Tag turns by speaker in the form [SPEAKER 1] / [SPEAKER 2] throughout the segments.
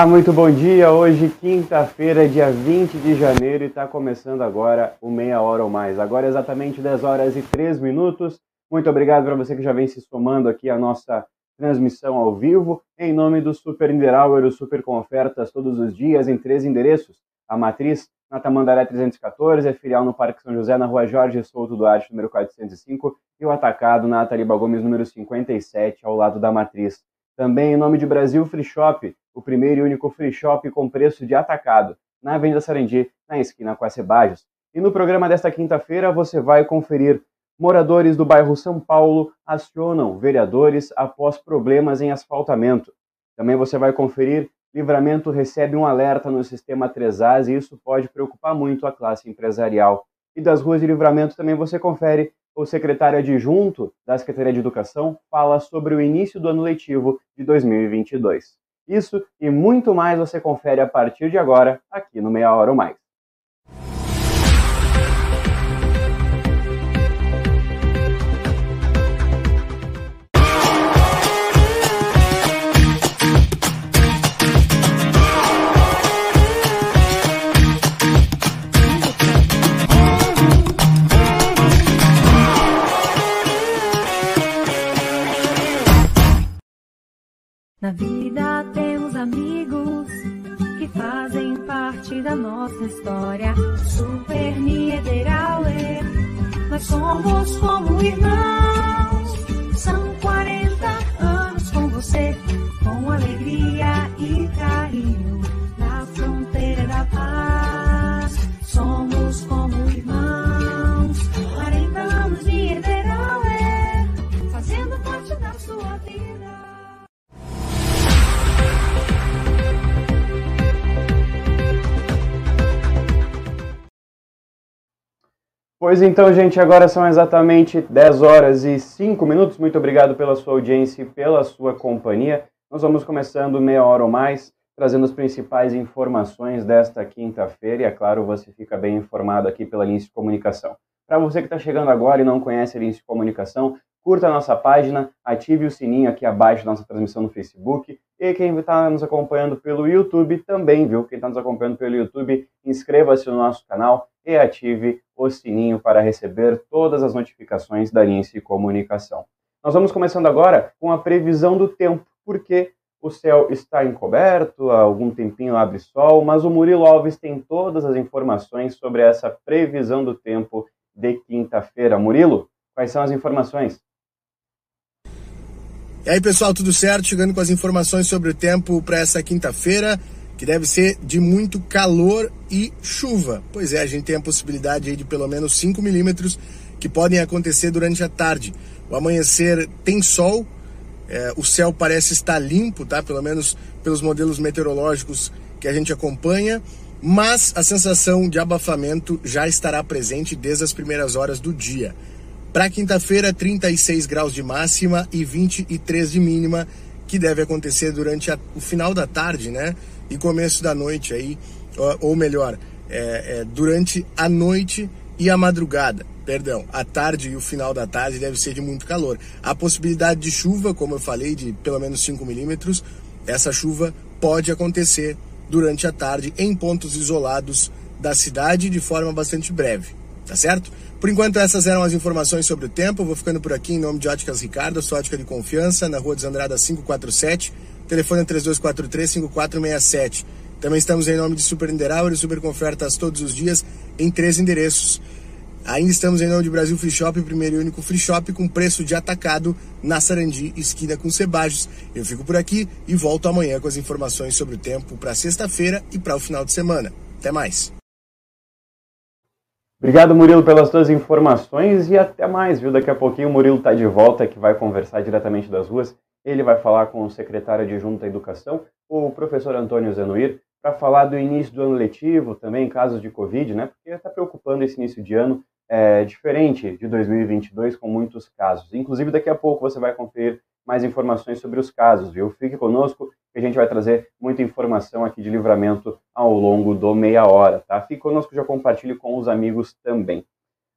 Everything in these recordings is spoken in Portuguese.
[SPEAKER 1] Olá, muito bom dia. Hoje, quinta-feira, dia 20 de janeiro, e está começando agora o Meia Hora ou Mais. Agora, exatamente 10 horas e 3 minutos. Muito obrigado para você que já vem se somando aqui à nossa transmissão ao vivo. Em nome do Super Niederauer, o Super com ofertas todos os dias em três endereços. A Matriz, na Tamandaré 314, a filial no Parque São José, na rua Jorge Souto Duarte, número 405, e o Atacado na Ataliba Gomes, número 57, ao lado da Matriz. Também em nome de Brasil Free Shop, o primeiro e único free shop com preço de atacado, na Avenida Sarandi, na esquina com a Cebajos. E no programa desta quinta-feira você vai conferir moradores do bairro São Paulo acionam vereadores após problemas em asfaltamento. Também você vai conferir Livramento recebe um alerta no sistema 3As e isso pode preocupar muito a classe empresarial. E das ruas de Livramento também você confere o secretário adjunto da Secretaria de Educação fala sobre o início do ano letivo de 2022. Isso e muito mais você confere a partir de agora, aqui no Meia Hora ou Mais. Pois então, gente, agora são exatamente 10 horas e 5 minutos. Muito obrigado pela sua audiência e pela sua companhia. Nós vamos começando meia hora ou mais, trazendo as principais informações desta quinta-feira. E, é claro, você fica bem informado aqui pela Lince de Comunicação. Para você que está chegando agora e não conhece a Lince Comunicação, curta a nossa página, ative o sininho aqui abaixo da nossa transmissão no Facebook. E quem está nos acompanhando pelo YouTube também, viu? Quem está nos acompanhando pelo YouTube, inscreva-se no nosso canal e ative o sininho para receber todas as notificações da Lince Comunicação. Nós vamos começando agora com a previsão do tempo, porque o céu está encoberto, há algum tempinho abre sol, mas o Murilo Alves tem todas as informações sobre essa previsão do tempo de quinta-feira. Murilo, quais são as informações?
[SPEAKER 2] E aí, pessoal, tudo certo? Chegando com as informações sobre o tempo para essa quinta-feira que deve ser de muito calor e chuva. Pois é, a gente tem a possibilidade de pelo menos 5 milímetros que podem acontecer durante a tarde. O amanhecer tem sol, é, o céu parece estar limpo, tá? Pelo menos pelos modelos meteorológicos que a gente acompanha, mas a sensação de abafamento já estará presente desde as primeiras horas do dia. Para quinta-feira, 36 graus de máxima e 23 de mínima, que deve acontecer durante a, o final da tarde, né? e começo da noite aí, ou melhor, é, é, durante a noite e a madrugada, perdão, a tarde e o final da tarde deve ser de muito calor. A possibilidade de chuva, como eu falei, de pelo menos 5 milímetros, essa chuva pode acontecer durante a tarde em pontos isolados da cidade de forma bastante breve, tá certo? Por enquanto, essas eram as informações sobre o tempo. Eu vou ficando por aqui em nome de Óticas Ricardo, sua ótica de confiança, na rua dos Andradas 547. Telefone é 3243-5467. Também estamos em nome de Super Niederauer e Super Confertas todos os dias em três endereços. Ainda estamos em nome de Brasil Free Shop, primeiro e único free shop com preço de atacado na Sarandi, esquina com Cebajos. Eu fico por aqui e volto amanhã com as informações sobre o tempo para sexta-feira e para o final de semana. Até mais.
[SPEAKER 1] Obrigado, Murilo, pelas suas informações e até mais, viu? Daqui a pouquinho o Murilo está de volta, que vai conversar diretamente das ruas. Ele vai falar com o secretário adjunto da Educação, o professor Antônio Zanuir, para falar do início do ano letivo, também casos de Covid, né? Porque está preocupando esse início de ano é, diferente de 2022, com muitos casos. Inclusive, daqui a pouco você vai conferir mais informações sobre os casos, viu? Fique conosco que a gente vai trazer muita informação aqui de livramento ao longo do meia hora, tá? Fique conosco, já compartilhe com os amigos também.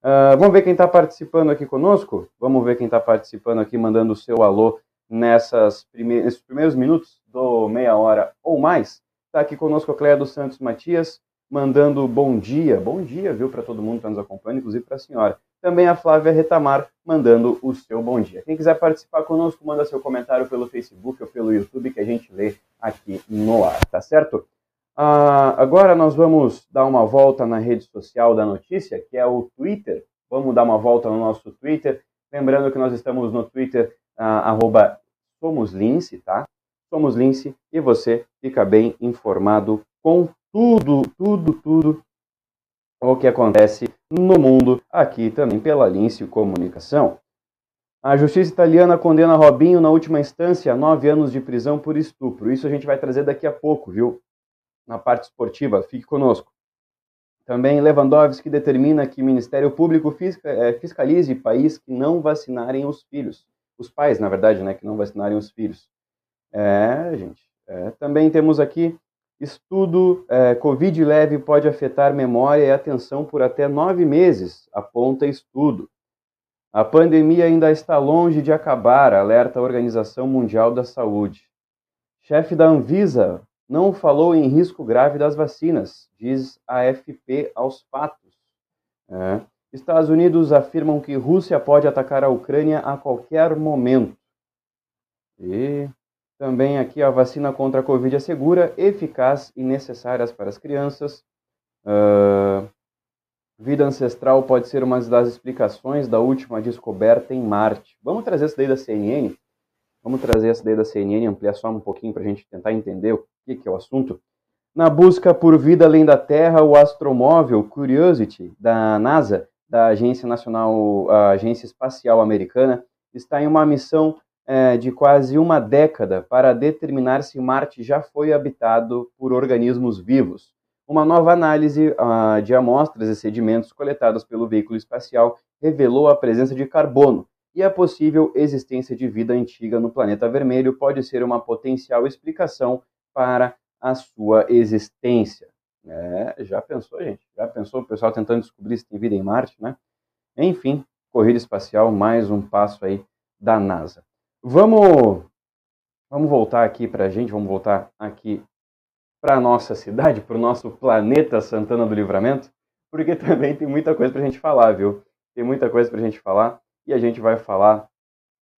[SPEAKER 1] Uh, vamos ver quem está participando aqui conosco? Vamos ver quem está participando aqui, mandando o seu alô nessas prime nesses primeiros minutos do Meia Hora ou Mais. Está aqui conosco a Cléia dos Santos Matias, mandando bom dia, bom dia, viu, para todo mundo que está nos acompanhando, inclusive para a senhora. Também a Flávia Retamar, mandando o seu bom dia. Quem quiser participar conosco, manda seu comentário pelo Facebook ou pelo YouTube, que a gente lê aqui no ar, tá certo? Ah, agora nós vamos dar uma volta na rede social da notícia, que é o Twitter. Vamos dar uma volta no nosso Twitter. Lembrando que nós estamos no Twitter, ah, SomosLince, tá? Somos Lince e você fica bem informado com tudo, tudo, tudo o que acontece no mundo, aqui também pela Lince Comunicação. A justiça italiana condena Robinho na última instância a nove anos de prisão por estupro. Isso a gente vai trazer daqui a pouco, viu? Na parte esportiva, fique conosco. Também Lewandowski determina que o Ministério Público eh, fiscalize país que não vacinarem os filhos. Os pais, na verdade, né, que não vacinarem os filhos. É, gente. É. Também temos aqui estudo é, Covid leve pode afetar memória e atenção por até nove meses, aponta estudo. A pandemia ainda está longe de acabar, alerta a Organização Mundial da Saúde. Chefe da Anvisa não falou em risco grave das vacinas, diz a AFP aos fatos. É. Estados Unidos afirmam que Rússia pode atacar a Ucrânia a qualquer momento. E também aqui a vacina contra a Covid é segura, eficaz e necessária para as crianças. Uh, vida ancestral pode ser uma das explicações da última descoberta em Marte. Vamos trazer essa daí da CNN? Vamos trazer essa daí da CNN, ampliar só um pouquinho para a gente tentar entender o que, que é o assunto. Na busca por vida além da Terra, o astromóvel Curiosity da NASA, da Agência Nacional, Agência Espacial Americana, está em uma missão é, de quase uma década para determinar se Marte já foi habitado por organismos vivos. Uma nova análise uh, de amostras e sedimentos coletados pelo veículo espacial revelou a presença de carbono, e a possível existência de vida antiga no planeta vermelho pode ser uma potencial explicação para a sua existência. É, já pensou, gente? Já pensou o pessoal tentando descobrir se tem vida em Marte, né? Enfim, corrida espacial, mais um passo aí da NASA. Vamos, vamos voltar aqui para a gente, vamos voltar aqui para a nossa cidade, para o nosso planeta Santana do Livramento, porque também tem muita coisa para a gente falar, viu? Tem muita coisa para a gente falar e a gente vai falar,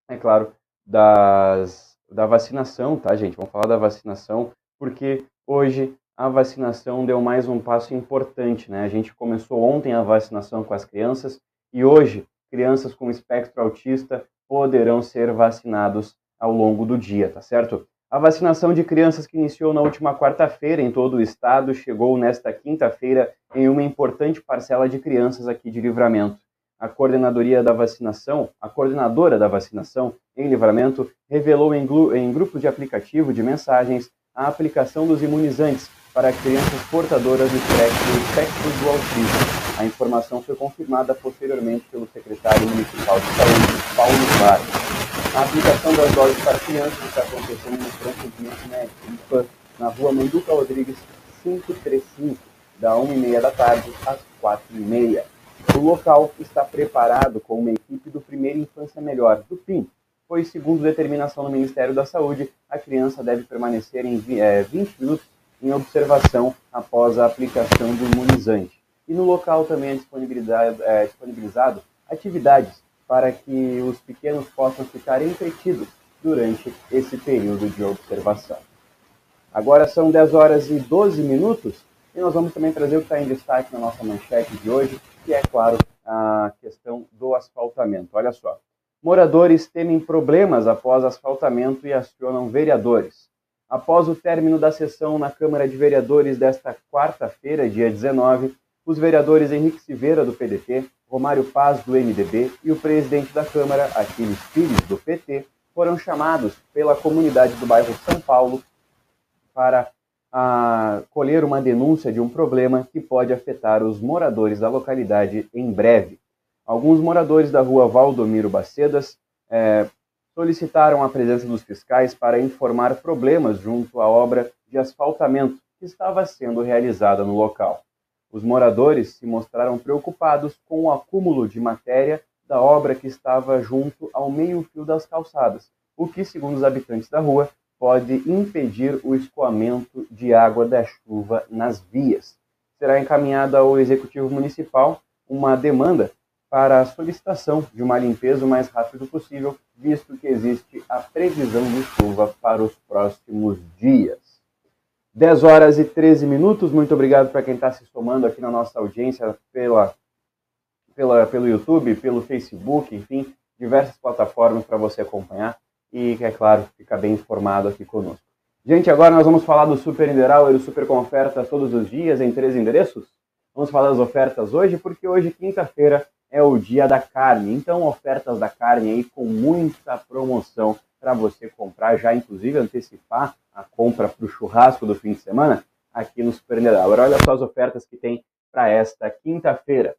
[SPEAKER 1] é claro, das, da vacinação, tá, gente? Vamos falar da vacinação, porque hoje a vacinação deu mais um passo importante, né? A gente começou ontem a vacinação com as crianças e hoje crianças com espectro autista poderão ser vacinados ao longo do dia, tá certo? A vacinação de crianças que iniciou na última quarta-feira em todo o estado chegou nesta quinta-feira em uma importante parcela de crianças aqui de Livramento. A coordenadoria da vacinação, a coordenadora da vacinação em Livramento, revelou em, em de aplicativo de mensagens a aplicação dos imunizantes para crianças portadoras do espectro do autismo a informação foi confirmada posteriormente pelo secretário municipal de saúde, Paulo Vargas. A aplicação das doses para crianças está acontecendo no procedimento médico na rua Manduca Rodrigues 535, da 1h30 da tarde às 4h30. O local está preparado com uma equipe do Primeira Infância Melhor, do PIM, pois, segundo determinação do Ministério da Saúde, a criança deve permanecer em 20 eh, minutos em observação após a aplicação do imunizante e no local também é disponibilizado, é, disponibilizado atividades para que os pequenos possam ficar entretidos durante esse período de observação. Agora são 10 horas e 12 minutos e nós vamos também trazer o que está em destaque na nossa manchete de hoje, que é, claro, a questão do asfaltamento. Olha só. Moradores temem problemas após asfaltamento e acionam vereadores. Após o término da sessão na Câmara de Vereadores desta quarta-feira, dia 19, os vereadores Henrique Silveira, do PDT, Romário Paz, do MDB, e o presidente da Câmara, Aquiles Pires, do PT, foram chamados pela comunidade do bairro São Paulo para a, colher uma denúncia de um problema que pode afetar os moradores da localidade em breve. Alguns moradores da rua Valdomiro Bacedas é, solicitaram a presença dos fiscais para informar problemas junto à obra de asfaltamento que estava sendo realizada no local. Os moradores se mostraram preocupados com o acúmulo de matéria da obra que estava junto ao meio-fio das calçadas, o que, segundo os habitantes da rua, pode impedir o escoamento de água da chuva nas vias. Será encaminhada ao Executivo Municipal uma demanda para a solicitação de uma limpeza o mais rápido possível, visto que existe a previsão de chuva para os próximos dias. 10 horas e 13 minutos. Muito obrigado para quem está se somando aqui na nossa audiência pela, pela, pelo YouTube, pelo Facebook, enfim, diversas plataformas para você acompanhar e, é claro, ficar bem informado aqui conosco. Gente, agora nós vamos falar do Super Nideral e do Super com todos os dias em três endereços. Vamos falar das ofertas hoje, porque hoje, quinta-feira, é o dia da carne. Então, ofertas da carne aí com muita promoção para você comprar, já inclusive antecipar a compra para o churrasco do fim de semana aqui no Super Agora, olha só as ofertas que tem para esta quinta-feira.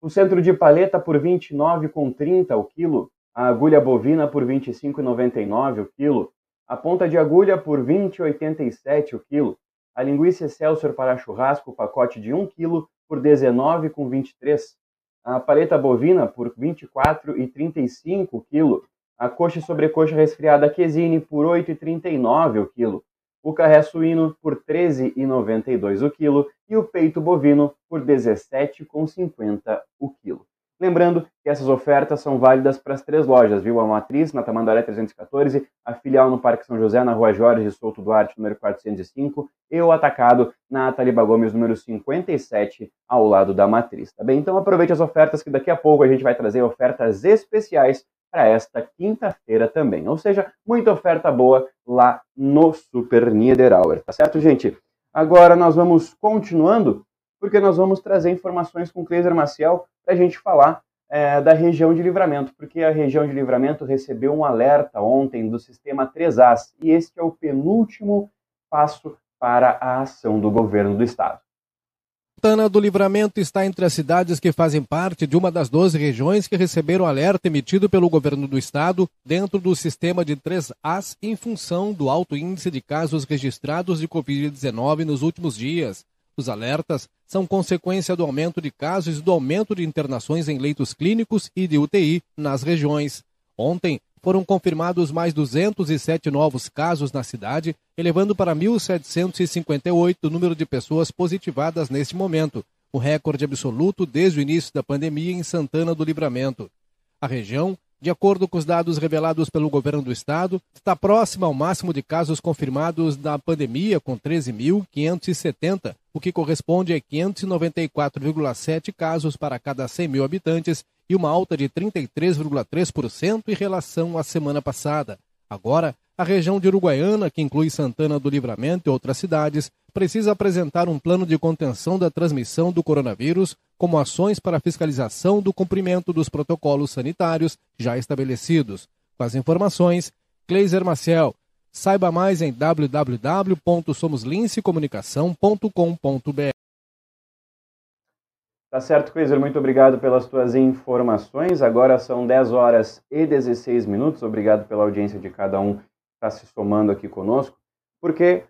[SPEAKER 1] O centro de paleta por R$ 29,30 o quilo. A agulha bovina por R$ 25,99 o quilo. A ponta de agulha por R$ 20,87 o quilo. A linguiça Excelsior para churrasco, pacote de 1 kg por R$ 19,23 a paleta bovina por R$ 24,35 o quilo, a coxa e sobrecoxa resfriada quesine por R$ 8,39 o quilo, o carré suíno por R$ 13,92 o quilo e o peito bovino por R$ 17,50 o quilo. Lembrando que essas ofertas são válidas para as três lojas, viu? A Matriz, na Tamandaré 314, a filial no Parque São José, na Rua Jorge Souto Duarte, número 405, e o Atacado, na Taliba Gomes, número 57, ao lado da Matriz, tá bem? Então aproveite as ofertas que daqui a pouco a gente vai trazer ofertas especiais para esta quinta-feira também. Ou seja, muita oferta boa lá no Super Niederauer, tá certo, gente? Agora nós vamos continuando, porque nós vamos trazer informações com o Cleiser Maciel para a gente falar é, da região de livramento, porque a região de livramento recebeu um alerta ontem do sistema 3As, e este é o penúltimo passo para a ação do governo do estado.
[SPEAKER 3] Santana do Livramento está entre as cidades que fazem parte de uma das 12 regiões que receberam alerta emitido pelo governo do estado dentro do sistema de 3As em função do alto índice de casos registrados de Covid-19 nos últimos dias. Os alertas são consequência do aumento de casos e do aumento de internações em leitos clínicos e de UTI nas regiões. Ontem, foram confirmados mais 207 novos casos na cidade, elevando para 1.758 o número de pessoas positivadas neste momento, o recorde absoluto desde o início da pandemia em Santana do Livramento. A região de acordo com os dados revelados pelo governo do estado, está próxima ao máximo de casos confirmados da pandemia, com 13.570, o que corresponde a 594,7 casos para cada 100 mil habitantes e uma alta de 33,3% em relação à semana passada. Agora, a região de Uruguaiana, que inclui Santana do Livramento e outras cidades, precisa apresentar um plano de contenção da transmissão do coronavírus, como ações para fiscalização do cumprimento dos protocolos sanitários já estabelecidos. Com as informações, Kleiser Maciel. Saiba mais em www.somoslincecomunicação.com.br.
[SPEAKER 1] Tá certo, Kleiser. Muito obrigado pelas tuas informações. Agora são 10 horas e 16 minutos. Obrigado pela audiência de cada um que está se somando aqui conosco, porque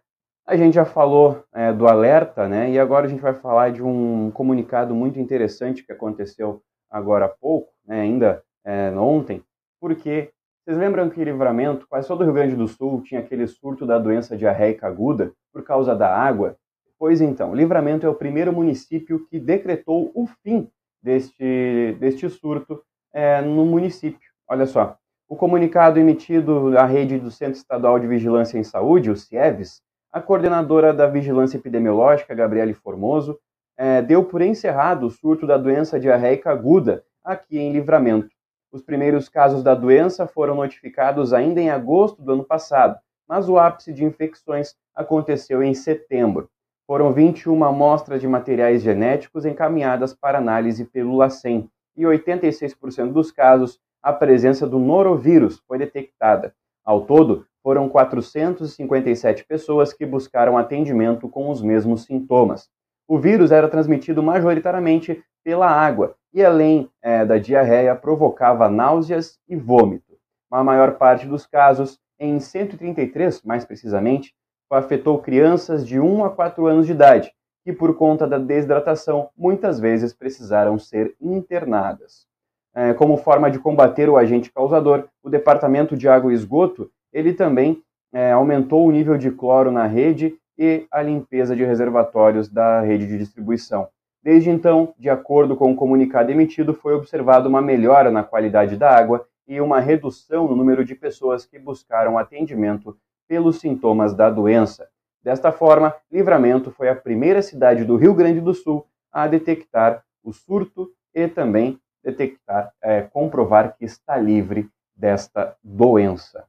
[SPEAKER 1] a gente já falou é, do alerta, né? E agora a gente vai falar de um comunicado muito interessante que aconteceu agora há pouco, né, ainda é, ontem, porque vocês lembram que Livramento, quase todo o Rio Grande do Sul, tinha aquele surto da doença diarreica aguda por causa da água? Pois então, Livramento é o primeiro município que decretou o fim deste, deste surto é, no município. Olha só, o comunicado emitido à rede do Centro Estadual de Vigilância em Saúde, o CIEVES, a coordenadora da Vigilância Epidemiológica, Gabriele Formoso, é, deu por encerrado o surto da doença diarreica aguda aqui em Livramento. Os primeiros casos da doença foram notificados ainda em agosto do ano passado, mas o ápice de infecções aconteceu em setembro. Foram 21 amostras de materiais genéticos encaminhadas para análise pelo LACEN e 86% dos casos a presença do norovírus foi detectada. Ao todo, foram 457 pessoas que buscaram atendimento com os mesmos sintomas. O vírus era transmitido majoritariamente pela água e, além é, da diarreia, provocava náuseas e vômito. A maior parte dos casos, em 133 mais precisamente, afetou crianças de 1 a 4 anos de idade, que por conta da desidratação muitas vezes precisaram ser internadas. É, como forma de combater o agente causador, o Departamento de Água e Esgoto ele também é, aumentou o nível de cloro na rede e a limpeza de reservatórios da rede de distribuição. Desde então, de acordo com o comunicado emitido, foi observada uma melhora na qualidade da água e uma redução no número de pessoas que buscaram atendimento pelos sintomas da doença. Desta forma, Livramento foi a primeira cidade do Rio Grande do Sul a detectar o surto e também detectar, é, comprovar que está livre desta doença.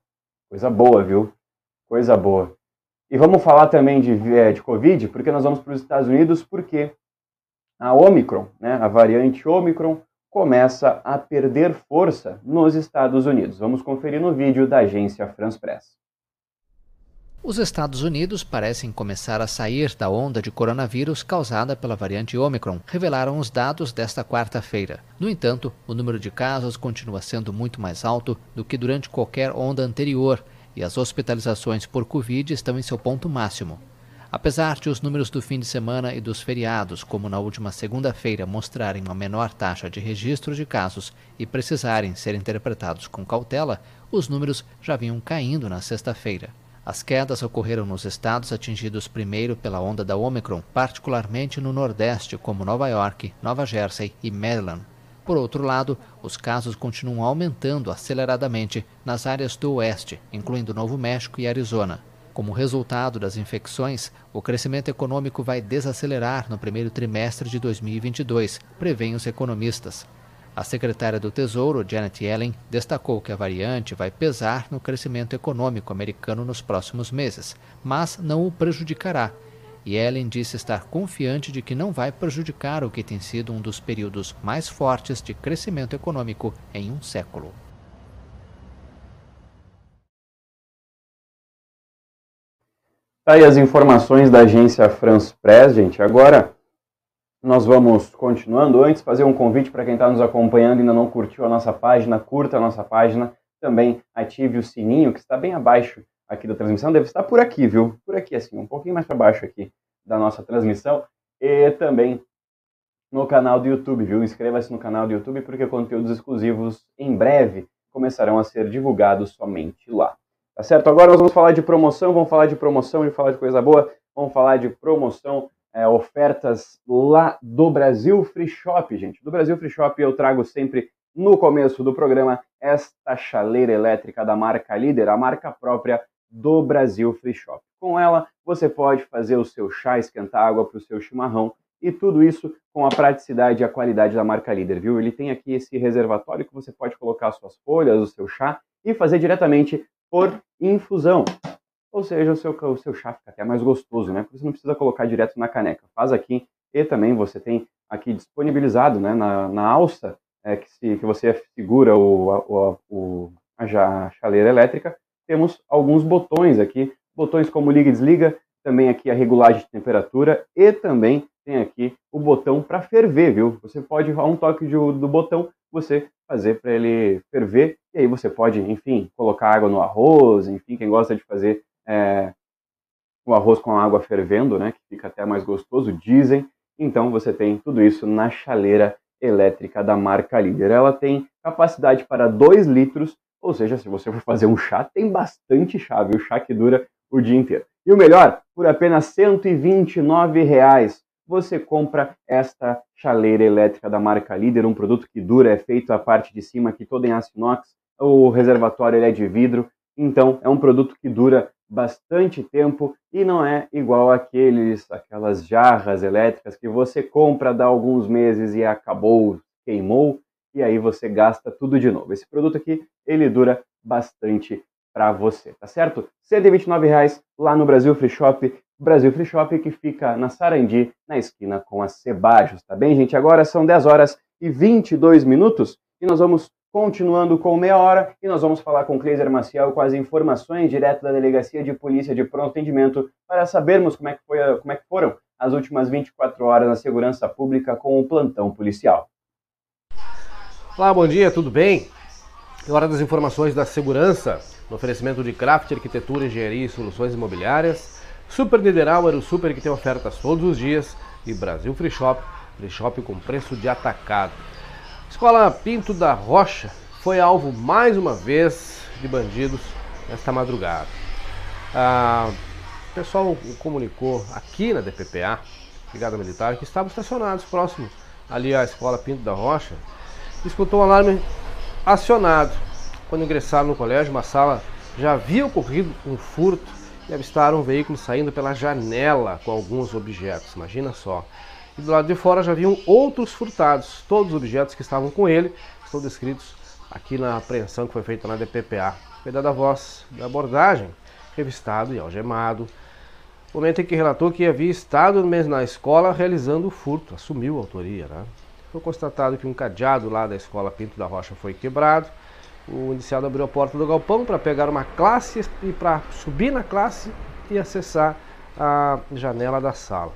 [SPEAKER 1] Coisa boa, viu? Coisa boa. E vamos falar também de, é, de Covid, porque nós vamos para os Estados Unidos, porque a Omicron, né, a variante Omicron, começa a perder força nos Estados Unidos. Vamos conferir no vídeo da agência France Press.
[SPEAKER 4] Os Estados Unidos parecem começar a sair da onda de coronavírus causada pela variante Omicron, revelaram os dados desta quarta-feira. No entanto, o número de casos continua sendo muito mais alto do que durante qualquer onda anterior e as hospitalizações por Covid estão em seu ponto máximo. Apesar de os números do fim de semana e dos feriados, como na última segunda-feira, mostrarem uma menor taxa de registro de casos e precisarem ser interpretados com cautela, os números já vinham caindo na sexta-feira. As quedas ocorreram nos estados atingidos primeiro pela onda da Omicron, particularmente no Nordeste, como Nova York, Nova Jersey e Maryland. Por outro lado, os casos continuam aumentando aceleradamente nas áreas do Oeste, incluindo Novo México e Arizona. Como resultado das infecções, o crescimento econômico vai desacelerar no primeiro trimestre de 2022, prevêem os economistas. A secretária do Tesouro, Janet Yellen, destacou que a variante vai pesar no crescimento econômico americano nos próximos meses, mas não o prejudicará. Yellen disse estar confiante de que não vai prejudicar o que tem sido um dos períodos mais fortes de crescimento econômico em um século.
[SPEAKER 1] Tá aí as informações da agência France Press, gente. Agora, nós vamos continuando. Antes, fazer um convite para quem está nos acompanhando e ainda não curtiu a nossa página, curta a nossa página. Também ative o sininho, que está bem abaixo aqui da transmissão. Deve estar por aqui, viu? Por aqui, assim, um pouquinho mais para baixo aqui da nossa transmissão. E também no canal do YouTube, viu? Inscreva-se no canal do YouTube, porque conteúdos exclusivos em breve começarão a ser divulgados somente lá. Tá certo? Agora nós vamos falar de promoção, vamos falar de promoção e falar de coisa boa. Vamos falar de promoção é, ofertas lá do Brasil Free Shop, gente. Do Brasil Free Shop eu trago sempre no começo do programa esta chaleira elétrica da marca Líder, a marca própria do Brasil Free Shop. Com ela você pode fazer o seu chá, esquentar água para o seu chimarrão e tudo isso com a praticidade e a qualidade da marca Líder, viu? Ele tem aqui esse reservatório que você pode colocar suas folhas, o seu chá e fazer diretamente por infusão. Ou seja, o seu, o seu chá fica até mais gostoso, né? Porque você não precisa colocar direto na caneca. Faz aqui e também você tem aqui disponibilizado né, na, na alça é, que, se, que você segura o, o, o, a chaleira elétrica, temos alguns botões aqui, botões como liga e desliga, também aqui a regulagem de temperatura e também tem aqui o botão para ferver, viu? Você pode, a um toque de, do botão, você fazer para ele ferver e aí você pode, enfim, colocar água no arroz, enfim, quem gosta de fazer é, o arroz com a água fervendo, né, que fica até mais gostoso, dizem. Então você tem tudo isso na chaleira elétrica da marca Líder. Ela tem capacidade para 2 litros, ou seja, se você for fazer um chá, tem bastante chá, viu? Chá que dura o dia inteiro. E o melhor, por apenas 129 reais, você compra esta chaleira elétrica da marca Líder, um produto que dura, é feito a parte de cima aqui toda em aço inox, o reservatório é de vidro, então é um produto que dura bastante tempo e não é igual aqueles aquelas jarras elétricas que você compra dá alguns meses e acabou, queimou e aí você gasta tudo de novo. Esse produto aqui, ele dura bastante para você, tá certo? 129 reais lá no Brasil Free Shop, Brasil Free Shop que fica na Sarandi, na esquina com a Cebajos, tá bem, gente? Agora são 10 horas e 22 minutos e nós vamos Continuando com meia hora, e nós vamos falar com Cleiser Maciel com as informações direto da Delegacia de Polícia de Pronto Atendimento para sabermos como é que, foi, como é que foram as últimas 24 horas na segurança pública com o plantão policial.
[SPEAKER 5] Olá, bom dia, tudo bem? É hora das informações da segurança, no oferecimento de Craft Arquitetura, Engenharia e Soluções Imobiliárias, Super Niederauer, o super que tem ofertas todos os dias, e Brasil Free Shop, Free Shop com preço de atacado. Escola Pinto da Rocha foi alvo mais uma vez de bandidos nesta madrugada. Ah, o pessoal comunicou aqui na DPPA, Brigada Militar, que estavam estacionados próximo ali à escola Pinto da Rocha. Escutou um alarme acionado. Quando ingressaram no colégio, uma sala já havia ocorrido um furto e avistaram um veículo saindo pela janela com alguns objetos. Imagina só. E do lado de fora já haviam outros furtados. Todos os objetos que estavam com ele estão descritos aqui na apreensão que foi feita na DPPA. Foi dada a voz da abordagem, revistado e algemado. Momento em que relatou que havia estado mesmo na escola realizando o furto, assumiu a autoria. Né? Foi constatado que um cadeado lá da escola Pinto da Rocha foi quebrado. O indiciado abriu a porta do galpão para pegar uma classe e para subir na classe e acessar a janela da sala.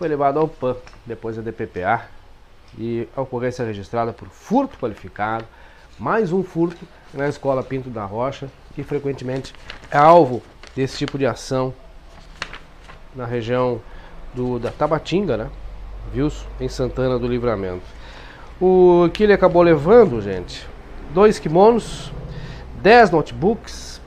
[SPEAKER 5] Foi levado ao PAN, depois a DPPA, e a ocorrência registrada por furto qualificado, mais um furto na escola Pinto da Rocha, que frequentemente é alvo desse tipo de ação na região do, da Tabatinga, né? Viu? Em Santana do Livramento. O que ele acabou levando, gente? Dois kimonos, dez notebooks,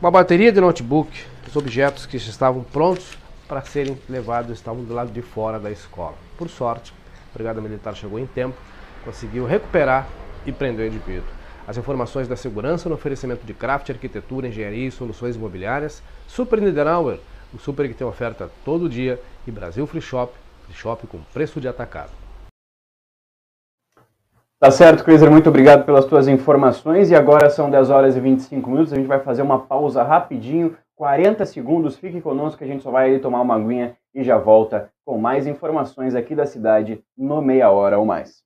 [SPEAKER 5] uma bateria de notebook, os objetos que estavam prontos para serem levados estavam do lado de fora da escola. Por sorte, a Brigada Militar chegou em tempo, conseguiu recuperar e prender o indivíduo. As informações da segurança no oferecimento de craft, arquitetura, engenharia e soluções imobiliárias, Super Niederauer, o super que tem oferta todo dia, e Brasil Free Shop, Free Shop com preço de atacado.
[SPEAKER 1] Tá certo, Cleiser, muito obrigado pelas tuas informações. E agora são 10 horas e 25 minutos, a gente vai fazer uma pausa rapidinho, 40 segundos. Fique conosco, a gente só vai tomar uma aguinha e já volta com mais informações aqui da cidade no meia hora ou mais.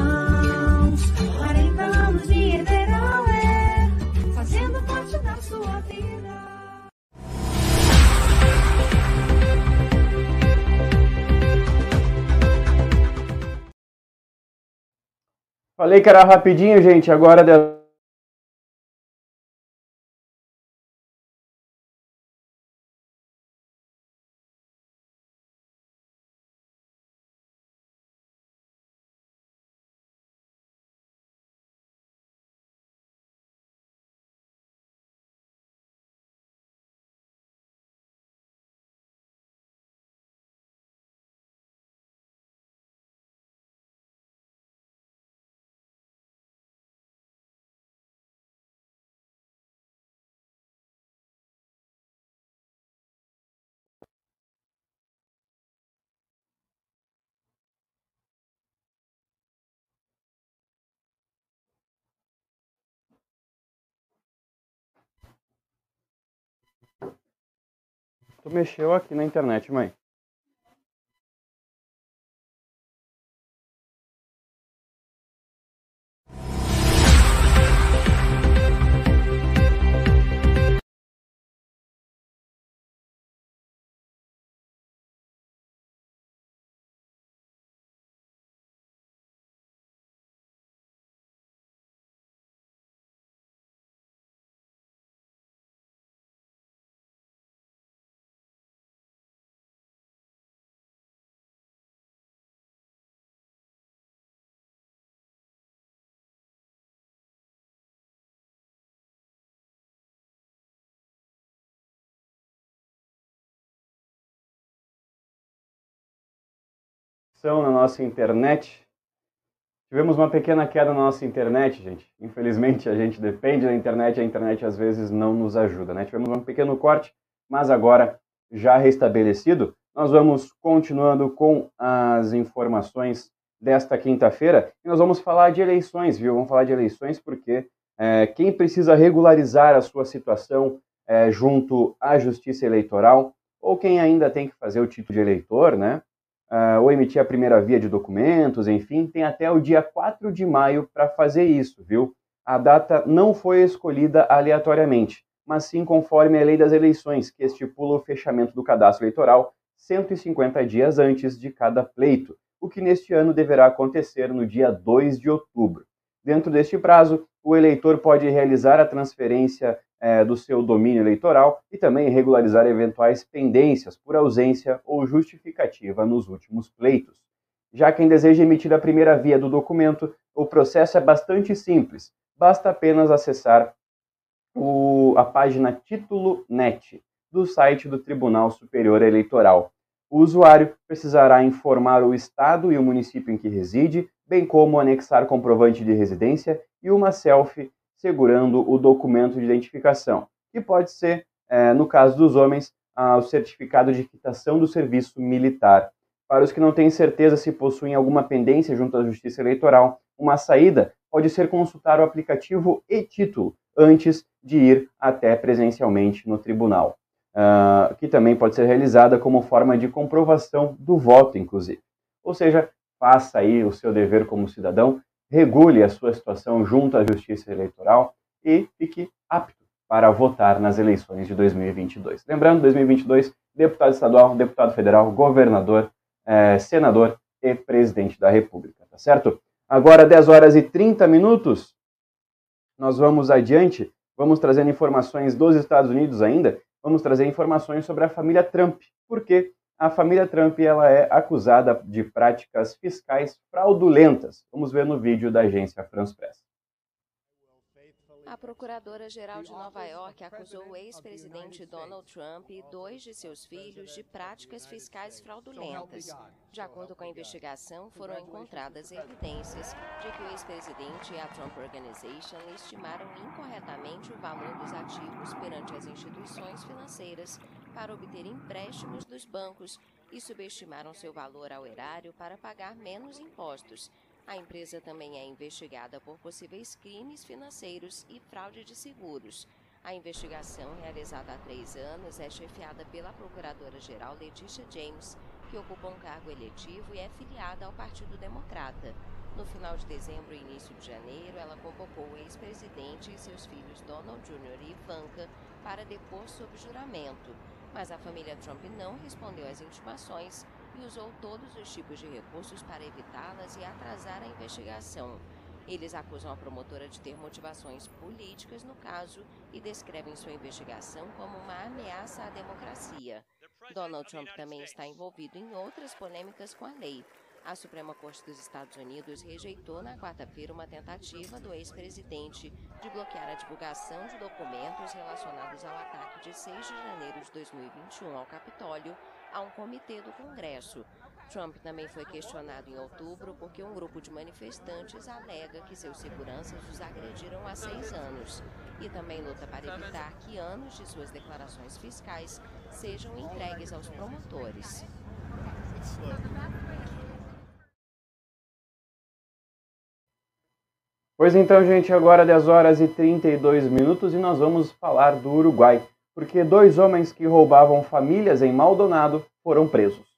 [SPEAKER 1] Falei que era rapidinho, gente. Agora de- Tu mexeu aqui na internet, mãe. Na nossa internet. Tivemos uma pequena queda na nossa internet, gente. Infelizmente, a gente depende da internet, a internet às vezes não nos ajuda, né? Tivemos um pequeno corte, mas agora já restabelecido, nós vamos continuando com as informações desta quinta-feira e nós vamos falar de eleições, viu? Vamos falar de eleições porque É, quem precisa regularizar a sua situação é, junto à Justiça Eleitoral, ou quem ainda tem que fazer o título de eleitor, né? Uh, ou emitir a primeira via de documentos, enfim, tem até o dia 4 de maio para fazer isso, viu? A data não foi escolhida aleatoriamente, mas sim conforme a lei das eleições, que estipula o fechamento do cadastro eleitoral 150 dias antes de cada pleito, o que neste ano deverá acontecer no dia 2 de outubro. Dentro deste prazo, o eleitor pode realizar a transferência é, do seu domínio eleitoral e também regularizar eventuais pendências por ausência ou justificativa nos últimos pleitos. Já quem deseja emitir a primeira via do documento, o processo é bastante simples. Basta apenas acessar o, a página Título Net do site do Tribunal Superior Eleitoral. O usuário precisará informar o estado e o município em que reside, bem como anexar comprovante de residência e uma selfie segurando o documento de identificação, que pode ser, é, no caso dos homens, o certificado de quitação do serviço militar. Para os que não têm certeza se possuem alguma pendência junto à Justiça Eleitoral, uma saída pode ser consultar o aplicativo e-título antes de ir até presencialmente no tribunal, uh, que também pode ser realizada como forma de comprovação do voto, inclusive. Ou seja, faça aí o seu dever como cidadão regule a sua situação junto à Justiça Eleitoral e fique apto para votar nas eleições de 2022. Lembrando, 2022, deputado estadual, deputado federal, governador, eh, senador e presidente da República, tá certo? Agora, 10 horas e 30 minutos, nós vamos adiante, vamos trazendo informações dos Estados Unidos ainda, vamos trazer informações sobre a família Trump, porque a família Trump ela é acusada de práticas fiscais fraudulentas. Vamos ver no vídeo da agência France Press.
[SPEAKER 6] A Procuradora-Geral de Nova York acusou o ex-presidente Donald Trump e dois de seus filhos de práticas fiscais fraudulentas. De acordo com a investigação, foram encontradas evidências de que o ex-presidente e a Trump Organization estimaram incorretamente o valor dos ativos perante as instituições financeiras para obter empréstimos dos bancos e subestimaram seu valor ao erário para pagar menos impostos. A empresa também é investigada por possíveis crimes financeiros e fraude de seguros. A investigação, realizada há três anos, é chefiada pela Procuradora-Geral Letícia James, que ocupa um cargo eletivo e é filiada ao Partido Democrata. No final de dezembro e início de janeiro, ela convocou o ex-presidente e seus filhos Donald Jr. e Ivanka para depor sob juramento mas a família Trump não respondeu às intimações e usou todos os tipos de recursos para evitá-las e atrasar a investigação. Eles acusam a promotora de ter motivações políticas no caso e descrevem sua investigação como uma ameaça à democracia. Donald Trump também está envolvido em outras polêmicas com a lei, a Suprema Corte dos Estados Unidos rejeitou na quarta-feira uma tentativa do ex-presidente de bloquear a divulgação de documentos relacionados ao ataque de 6 de janeiro de 2021 ao Capitólio a um comitê do Congresso. Trump também foi questionado em outubro porque um grupo de manifestantes alega que seus seguranças os agrediram há seis anos e também luta para evitar que anos de suas declarações fiscais sejam entregues aos promotores.
[SPEAKER 1] Pois então, gente, agora 10 horas e 32 minutos e nós vamos falar do Uruguai, porque dois homens que roubavam famílias em Maldonado foram presos.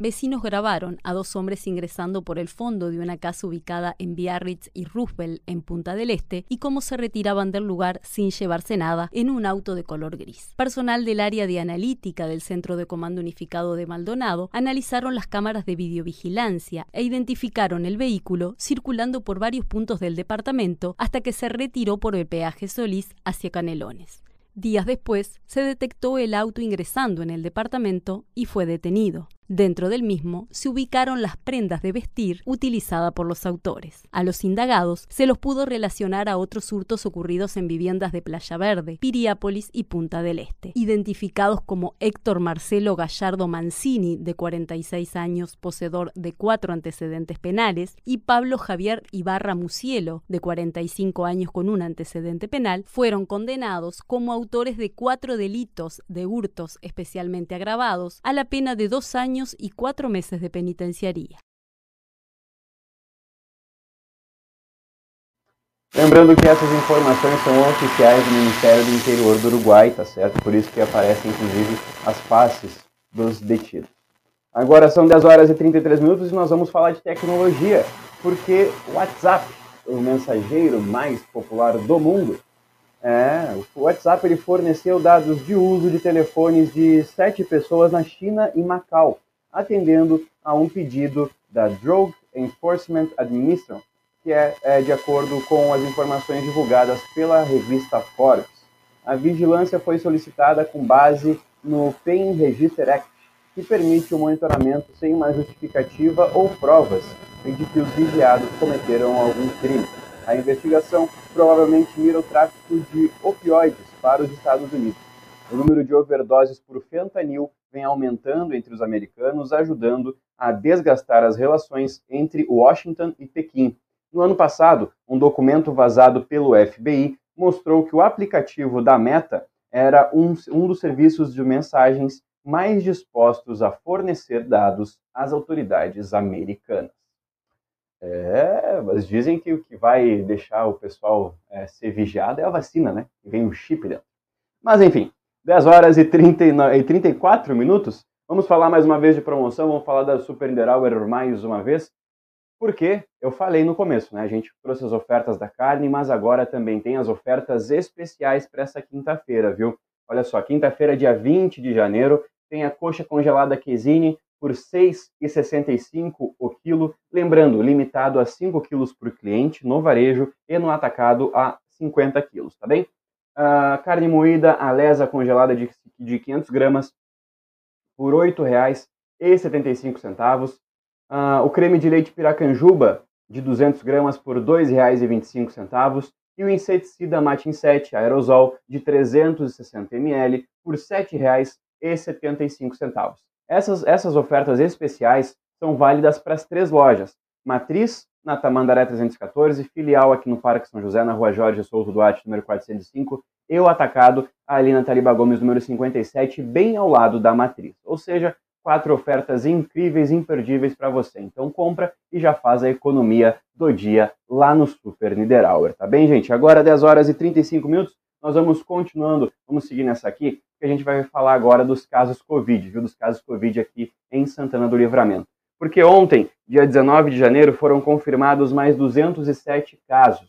[SPEAKER 7] Vecinos grabaron a dos hombres ingresando por el fondo de una casa ubicada en Biarritz y Roosevelt, en Punta del Este, y cómo se retiraban del lugar sin llevarse nada en un auto de color gris. Personal del área de analítica del Centro de Comando Unificado de Maldonado analizaron las cámaras de videovigilancia e identificaron el vehículo circulando por varios puntos del departamento hasta que se retiró por el peaje Solís hacia Canelones. Días después, se detectó el auto ingresando en el departamento y fue detenido. Dentro del mismo se ubicaron las prendas de vestir utilizadas por los autores. A los indagados se los pudo relacionar a otros hurtos ocurridos en viviendas de Playa Verde, Piriápolis y Punta del Este, identificados como Héctor Marcelo Gallardo Mancini, de 46 años, poseedor de cuatro antecedentes penales, y Pablo Javier Ibarra Musielo, de 45 años con un antecedente penal, fueron condenados como autores de cuatro delitos de hurtos especialmente agravados a la pena de dos años y cuatro meses de penitenciaría.
[SPEAKER 1] Lembrando que essas informações são oficiais do Ministério do Interior do Uruguai, tá certo? Por isso que aparecem, inclusive, as faces dos detidos. Agora são 10 horas e 33 minutos e nós vamos falar de tecnologia, porque o WhatsApp, o mensageiro mais popular do mundo, é, o WhatsApp ele forneceu dados de uso de telefones de sete pessoas na China e Macau, atendendo a um pedido da Drug Enforcement Administration que é, é de acordo com as informações divulgadas pela revista Forbes. A vigilância foi solicitada com base no PEN Register Act, que permite o monitoramento sem uma justificativa ou provas de que os vigiados cometeram algum crime. A investigação provavelmente mira o tráfico de opioides para os Estados Unidos. O número de overdoses por fentanil vem aumentando entre os americanos, ajudando a desgastar as relações entre Washington e Pequim, no ano passado, um documento vazado pelo FBI mostrou que o aplicativo da Meta era um, um dos serviços de mensagens mais dispostos a fornecer dados às autoridades americanas. É, mas dizem que o que vai deixar o pessoal é, ser vigiado é a vacina, né? E vem um chip dentro. Mas enfim, 10 horas e, 30, e 34 minutos. Vamos falar mais uma vez de promoção, vamos falar da Super Niederauer mais uma vez. Porque eu falei no começo, né? A gente trouxe as ofertas da carne, mas agora também tem as ofertas especiais para essa quinta-feira, viu? Olha só, quinta-feira, dia 20 de janeiro, tem a coxa congelada Quesini por R$ 6,65 o quilo, lembrando, limitado a 5 quilos por cliente no varejo e no atacado a 50 quilos, tá bem? A carne moída, a lesa congelada de, de 500 gramas por R$ 8,75. Uh, o creme de leite piracanjuba de 200 gramas por R$ 2,25 e o inseticida Matin 7 aerosol de 360 ml por R$ 7,75. Essas, essas ofertas especiais são válidas para as três lojas. Matriz, na Tamandaré 314, filial aqui no Parque São José, na rua Jorge Souto Duarte, número 405, e o atacado ali na Tariba Gomes, número 57, bem ao lado da Matriz. Ou seja, quatro ofertas incríveis, imperdíveis para você. Então compra e já faz a economia do dia lá no Super Niederauer, tá bem, gente? Agora 10 horas e 35 minutos, nós vamos continuando, vamos seguir nessa aqui, que a gente vai falar agora dos casos Covid, viu? Dos casos Covid aqui em Santana do Livramento. Porque ontem, dia 19 de janeiro, foram confirmados mais 207 casos.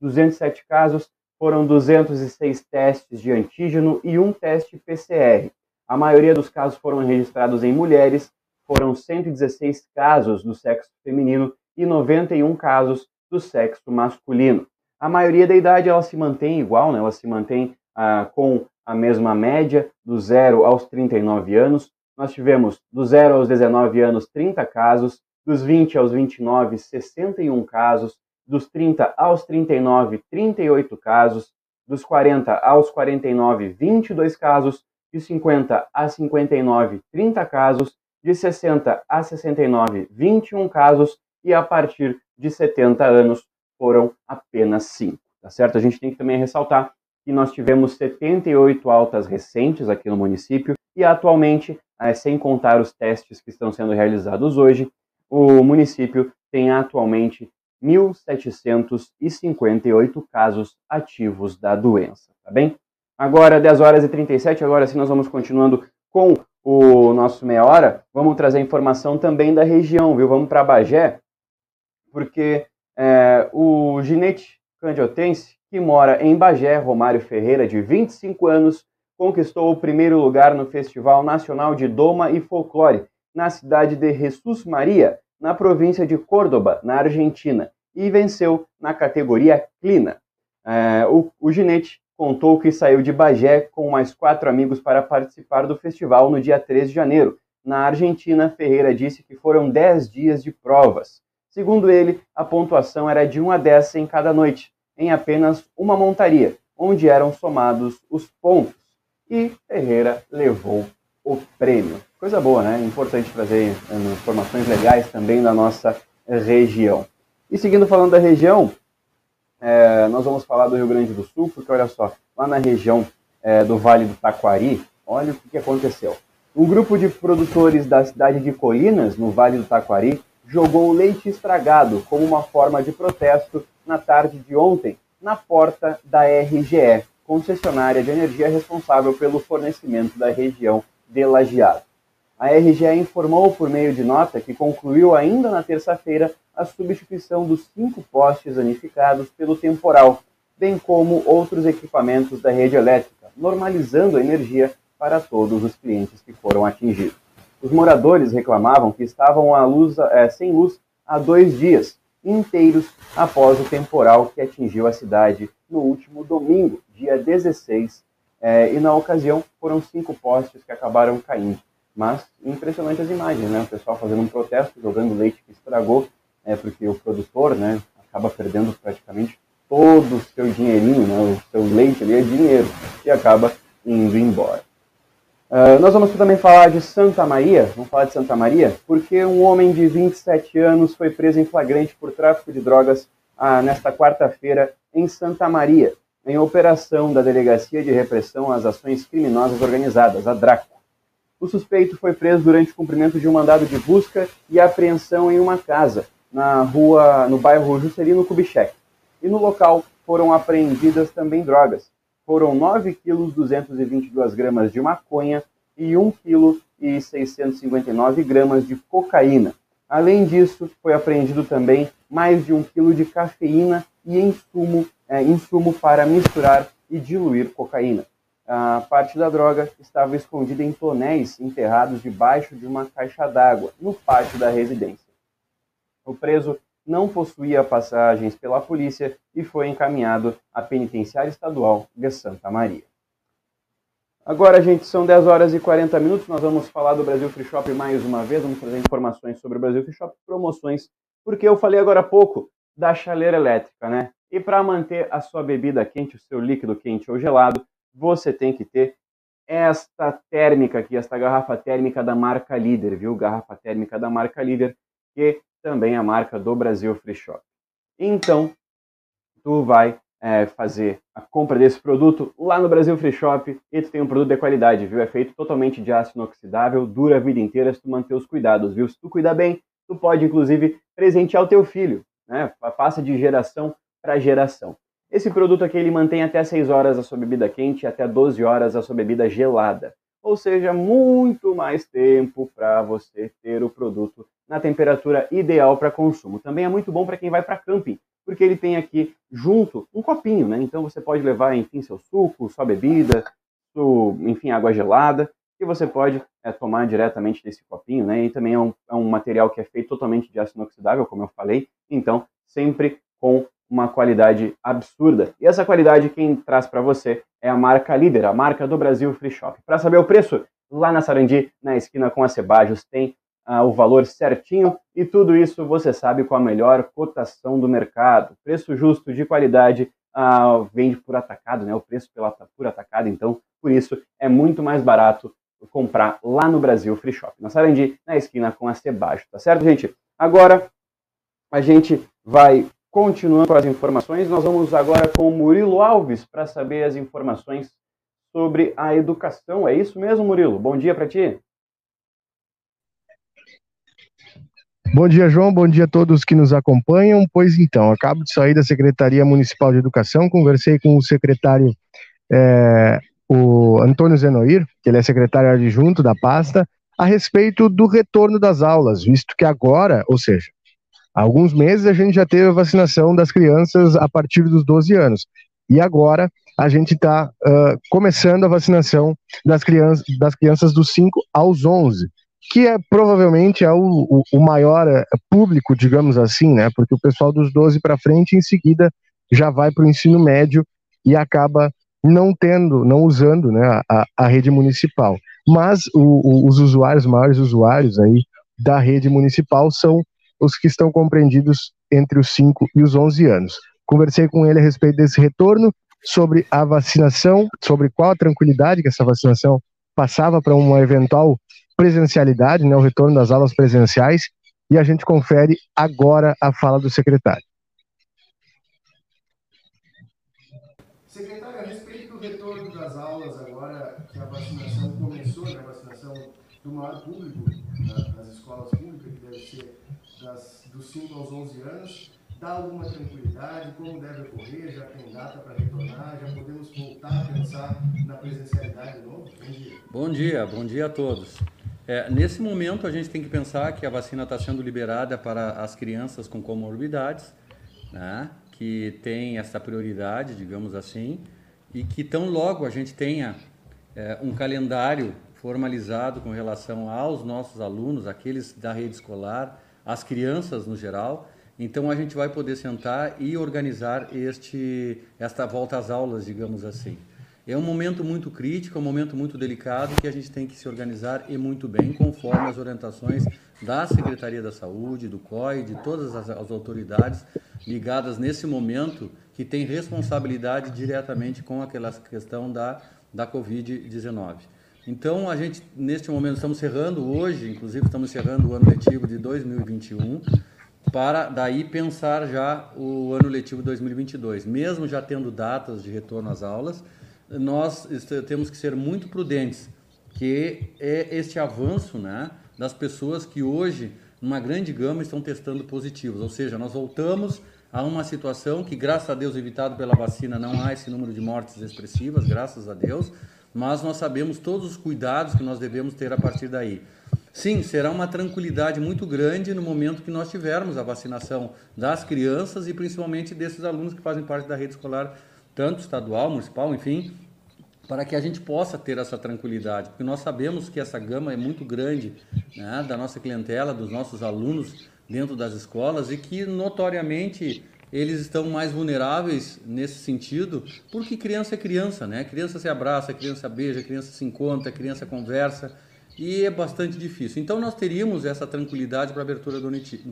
[SPEAKER 1] 207 casos foram 206 testes de antígeno e um teste PCR. A maioria dos casos foram registrados em mulheres, foram 116 casos do sexo feminino e 91 casos do sexo masculino. A maioria da idade ela se mantém igual, né? ela se mantém ah, com a mesma média, do 0 aos 39 anos. Nós tivemos do 0 aos 19 anos 30 casos, dos 20 aos 29, 61 casos, dos 30 aos 39, 38 casos, dos 40 aos 49, 22 casos, de 50 a 59, 30 casos, de 60 a 69, 21 casos, e a partir de 70 anos foram apenas 5. Tá certo? A gente tem que também ressaltar que nós tivemos 78 altas recentes aqui no município e atualmente, eh, sem contar os testes que estão sendo realizados hoje, o município tem atualmente 1.758 casos ativos da doença, tá bem? Agora, 10 horas e 37, agora sim nós vamos continuando com o nosso meia hora. Vamos trazer informação também da região, viu? Vamos para Bagé, porque é, o ginete candiotense, que mora em Bagé, Romário Ferreira, de 25 anos, conquistou o primeiro lugar no Festival Nacional de Doma e Folclore, na cidade de Jesus Maria, na província de Córdoba, na Argentina, e venceu na categoria Clina. É, o, o ginete contou que saiu de Bagé com mais quatro amigos para participar do festival no dia 3 de janeiro. Na Argentina, Ferreira disse que foram 10 dias de provas. Segundo ele, a pontuação era de 1 a 10 em cada noite, em apenas uma montaria, onde eram somados os pontos. E Ferreira levou o prêmio. Coisa boa, né? Importante trazer eh, informações legais também da nossa região. E seguindo falando da região, é, nós vamos falar do Rio Grande do Sul, porque olha só, lá na região é, do Vale do Taquari, olha o que aconteceu. Um grupo de produtores da cidade de Colinas, no Vale do Taquari, jogou leite estragado como uma forma de protesto na tarde de ontem, na porta da RGE, concessionária de energia responsável pelo fornecimento da região de Lajeado. A RGE informou por meio de nota que concluiu ainda na terça-feira a substituição dos cinco postes danificados pelo temporal, bem como outros equipamentos da rede elétrica, normalizando a energia para todos os clientes que foram atingidos. Os moradores reclamavam que estavam luz, é, sem luz há dois dias inteiros após o temporal que atingiu a cidade no último domingo, dia 16, é, e na ocasião foram cinco postes que acabaram caindo. Mas impressionante as imagens, né? O pessoal fazendo um protesto, jogando leite que estragou, é, porque o produtor, né, acaba perdendo praticamente todo o seu dinheirinho, né? O seu leite ali é dinheiro e acaba indo embora. Uh, nós vamos também falar de Santa Maria, vamos falar de Santa Maria, porque um homem de 27 anos foi preso em flagrante por tráfico de drogas ah, nesta quarta-feira em Santa Maria, em operação da Delegacia de Repressão às Ações Criminosas Organizadas, a DRACO. O suspeito foi preso durante o cumprimento de um mandado de busca e apreensão em uma casa, na rua, no bairro Juscelino Kubitschek. E no local foram apreendidas também drogas, foram 9 quilos 222 gramas de maconha e 1 kg e 659 gramas de cocaína. Além disso, foi apreendido também mais de 1 kg de cafeína e insumo, é, insumo para misturar e diluir cocaína. A parte da droga estava escondida em tonéis enterrados debaixo de uma caixa d'água, no pátio da residência. O preso não possuía passagens pela polícia e foi encaminhado à penitenciária estadual de Santa Maria. Agora, gente, são 10 horas e 40 minutos. Nós vamos falar do Brasil Free Shop mais uma vez. Vamos trazer informações sobre o Brasil Free Shop, promoções, porque eu falei agora há pouco da chaleira elétrica, né? E para manter a sua bebida quente, o seu líquido quente ou gelado, você tem que ter esta térmica aqui, esta garrafa térmica da marca Líder, viu? Garrafa térmica da marca Líder, que também a marca do Brasil Free Shop. Então, tu vai é, fazer a compra desse produto lá no Brasil Free Shop e tu tem um produto de qualidade, viu? É feito totalmente de aço inoxidável, dura a vida inteira se tu manter os cuidados, viu? Se tu cuidar bem, tu pode inclusive presentear o teu filho, né? Passa de geração para geração. Esse produto aqui ele mantém até 6 horas a sua bebida quente e até 12 horas a sua bebida gelada. Ou seja, muito mais tempo para você ter o produto na temperatura ideal para consumo. Também é muito bom para quem vai para camping, porque ele tem aqui junto um copinho, né? Então você pode levar, enfim, seu suco, sua bebida, seu, enfim, água gelada, que você pode é, tomar diretamente desse copinho, né? E também é um, é um material que é feito totalmente de aço inoxidável, como eu falei, então sempre com uma qualidade absurda. E essa qualidade quem traz para você é a marca líder, a marca do Brasil Free Shop. Para saber o preço, lá na Sarandi, na esquina com a Cebajos, tem ah, o valor certinho e tudo isso você sabe com a melhor cotação do mercado. Preço justo, de qualidade, ah, vende por atacado, né? O preço pela, por atacado, então por isso é muito mais barato comprar lá no Brasil Free Shop. Na Sarandi, na esquina com a Cebaixo, tá certo, gente? Agora a gente vai continuando com as informações. Nós vamos agora com o Murilo Alves para saber as informações sobre a educação. É isso mesmo, Murilo? Bom dia para ti.
[SPEAKER 2] Bom dia, João. Bom dia a todos que nos acompanham. Pois então, acabo de sair da Secretaria Municipal de Educação, conversei com o secretário, é, o Antônio Zenoir, que ele é secretário adjunto da pasta, a respeito do retorno das aulas, visto que agora, ou seja, há alguns meses a gente já teve a vacinação das crianças a partir dos 12 anos. E agora a gente está uh, começando a vacinação das crianças, das crianças dos 5 aos 11 que é provavelmente é o, o, o, maior é, público, digamos assim, né? Porque o pessoal dos 12 para frente, em seguida, já vai para o ensino médio e acaba não tendo, não usando né, a, a rede municipal. Mas o, os usuários, maiores usuários aí da rede municipal são os que estão compreendidos entre os 5 e os 11 anos. Conversei com ele a respeito desse retorno, sobre a vacinação, sobre qual a tranquilidade que essa vacinação passava para uma eventual presencialidade, né, o retorno das aulas presenciais, e a gente confere agora a fala do secretário.
[SPEAKER 8] Secretário, a respeito do retorno das aulas agora que a vacinação começou, né, a vacinação do maior público das escolas públicas, que deve ser das, dos 5 aos 11 anos, dá alguma tranquilidade? Como deve ocorrer? Já tem data para retornar? Já podemos voltar a pensar na presencialidade de novo? Bom dia.
[SPEAKER 9] Bom dia, bom dia a todos. É, nesse momento, a gente tem que pensar que a vacina está sendo liberada para as crianças com comorbidades, né, que tem essa prioridade, digamos assim, e que tão logo a gente tenha é, um calendário formalizado com relação aos nossos alunos, aqueles da rede escolar, as crianças no geral, então a gente vai poder sentar e organizar este, esta volta às aulas, digamos assim. É um momento muito crítico, é um momento muito delicado que a gente tem que se organizar e muito bem, conforme as orientações da Secretaria da Saúde, do COI, de todas as, as autoridades ligadas nesse momento que tem responsabilidade diretamente com aquela questão da, da Covid-19. Então, a gente, neste momento, estamos cerrando hoje, inclusive estamos cerrando o ano letivo de 2021, para daí pensar já o ano letivo 2022. Mesmo já tendo datas de retorno às aulas, nós temos que ser muito prudentes, que é este avanço né, das pessoas que hoje, numa grande gama, estão testando positivos. Ou seja, nós voltamos a uma situação que, graças a Deus, evitado pela vacina, não há esse número de mortes expressivas, graças a Deus, mas nós sabemos todos os cuidados que nós devemos ter a partir daí. Sim, será uma tranquilidade muito grande no momento que nós tivermos a vacinação das crianças e principalmente desses alunos que fazem parte da rede escolar tanto estadual, municipal, enfim, para que a gente possa ter essa tranquilidade, porque nós sabemos que essa gama é muito grande né, da nossa clientela, dos nossos alunos dentro das escolas e que notoriamente eles estão mais vulneráveis nesse sentido, porque criança é criança, né? Criança se abraça, criança beija, criança se encontra, criança conversa e é bastante difícil. Então nós teríamos essa tranquilidade para a abertura do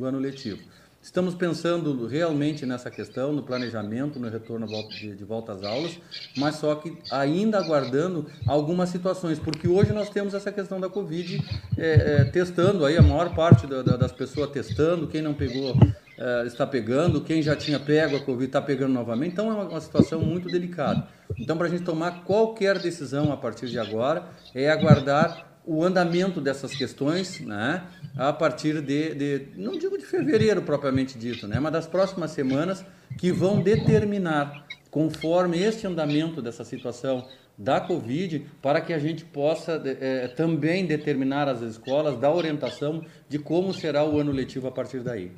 [SPEAKER 9] ano letivo. Estamos pensando realmente nessa questão, no planejamento, no retorno de, volta às aulas, mas só que ainda aguardando algumas situações, porque hoje nós temos essa questão da Covid é, é, testando, aí a maior parte da, da, das pessoas testando, quem não pegou é, está pegando, quem já tinha pego a Covid está pegando novamente, então é uma, uma situação muito delicada. Então, para a gente tomar qualquer decisão a partir de agora, é aguardar o andamento dessas questões, né, a partir de, de, não digo de fevereiro propriamente dito, né, mas das próximas semanas que vão determinar, conforme este andamento dessa situação da Covid, para que a gente possa é, também determinar as escolas, dar orientação de como será o ano letivo a partir daí.